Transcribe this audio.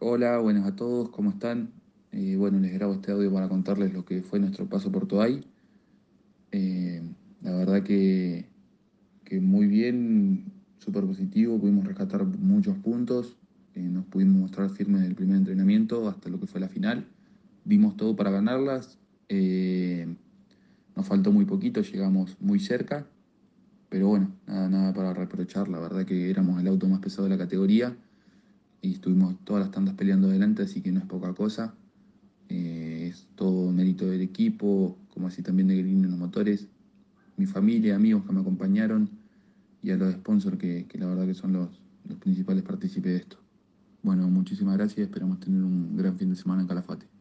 Hola, buenas a todos, ¿cómo están? Eh, bueno, les grabo este audio para contarles lo que fue nuestro paso por Toay. Eh, la verdad que, que muy bien, súper positivo, pudimos rescatar muchos puntos, eh, nos pudimos mostrar firmes del primer entrenamiento hasta lo que fue la final. Dimos todo para ganarlas, nos faltó muy poquito, llegamos muy cerca, pero bueno, nada para reprochar, la verdad que éramos el auto más pesado de la categoría y estuvimos todas las tandas peleando adelante, así que no es poca cosa. Eh, es todo mérito del equipo, como así también de Green en los motores, mi familia, amigos que me acompañaron y a los sponsors que, que la verdad que son los, los principales partícipes de esto. Bueno, muchísimas gracias, esperamos tener un gran fin de semana en Calafate.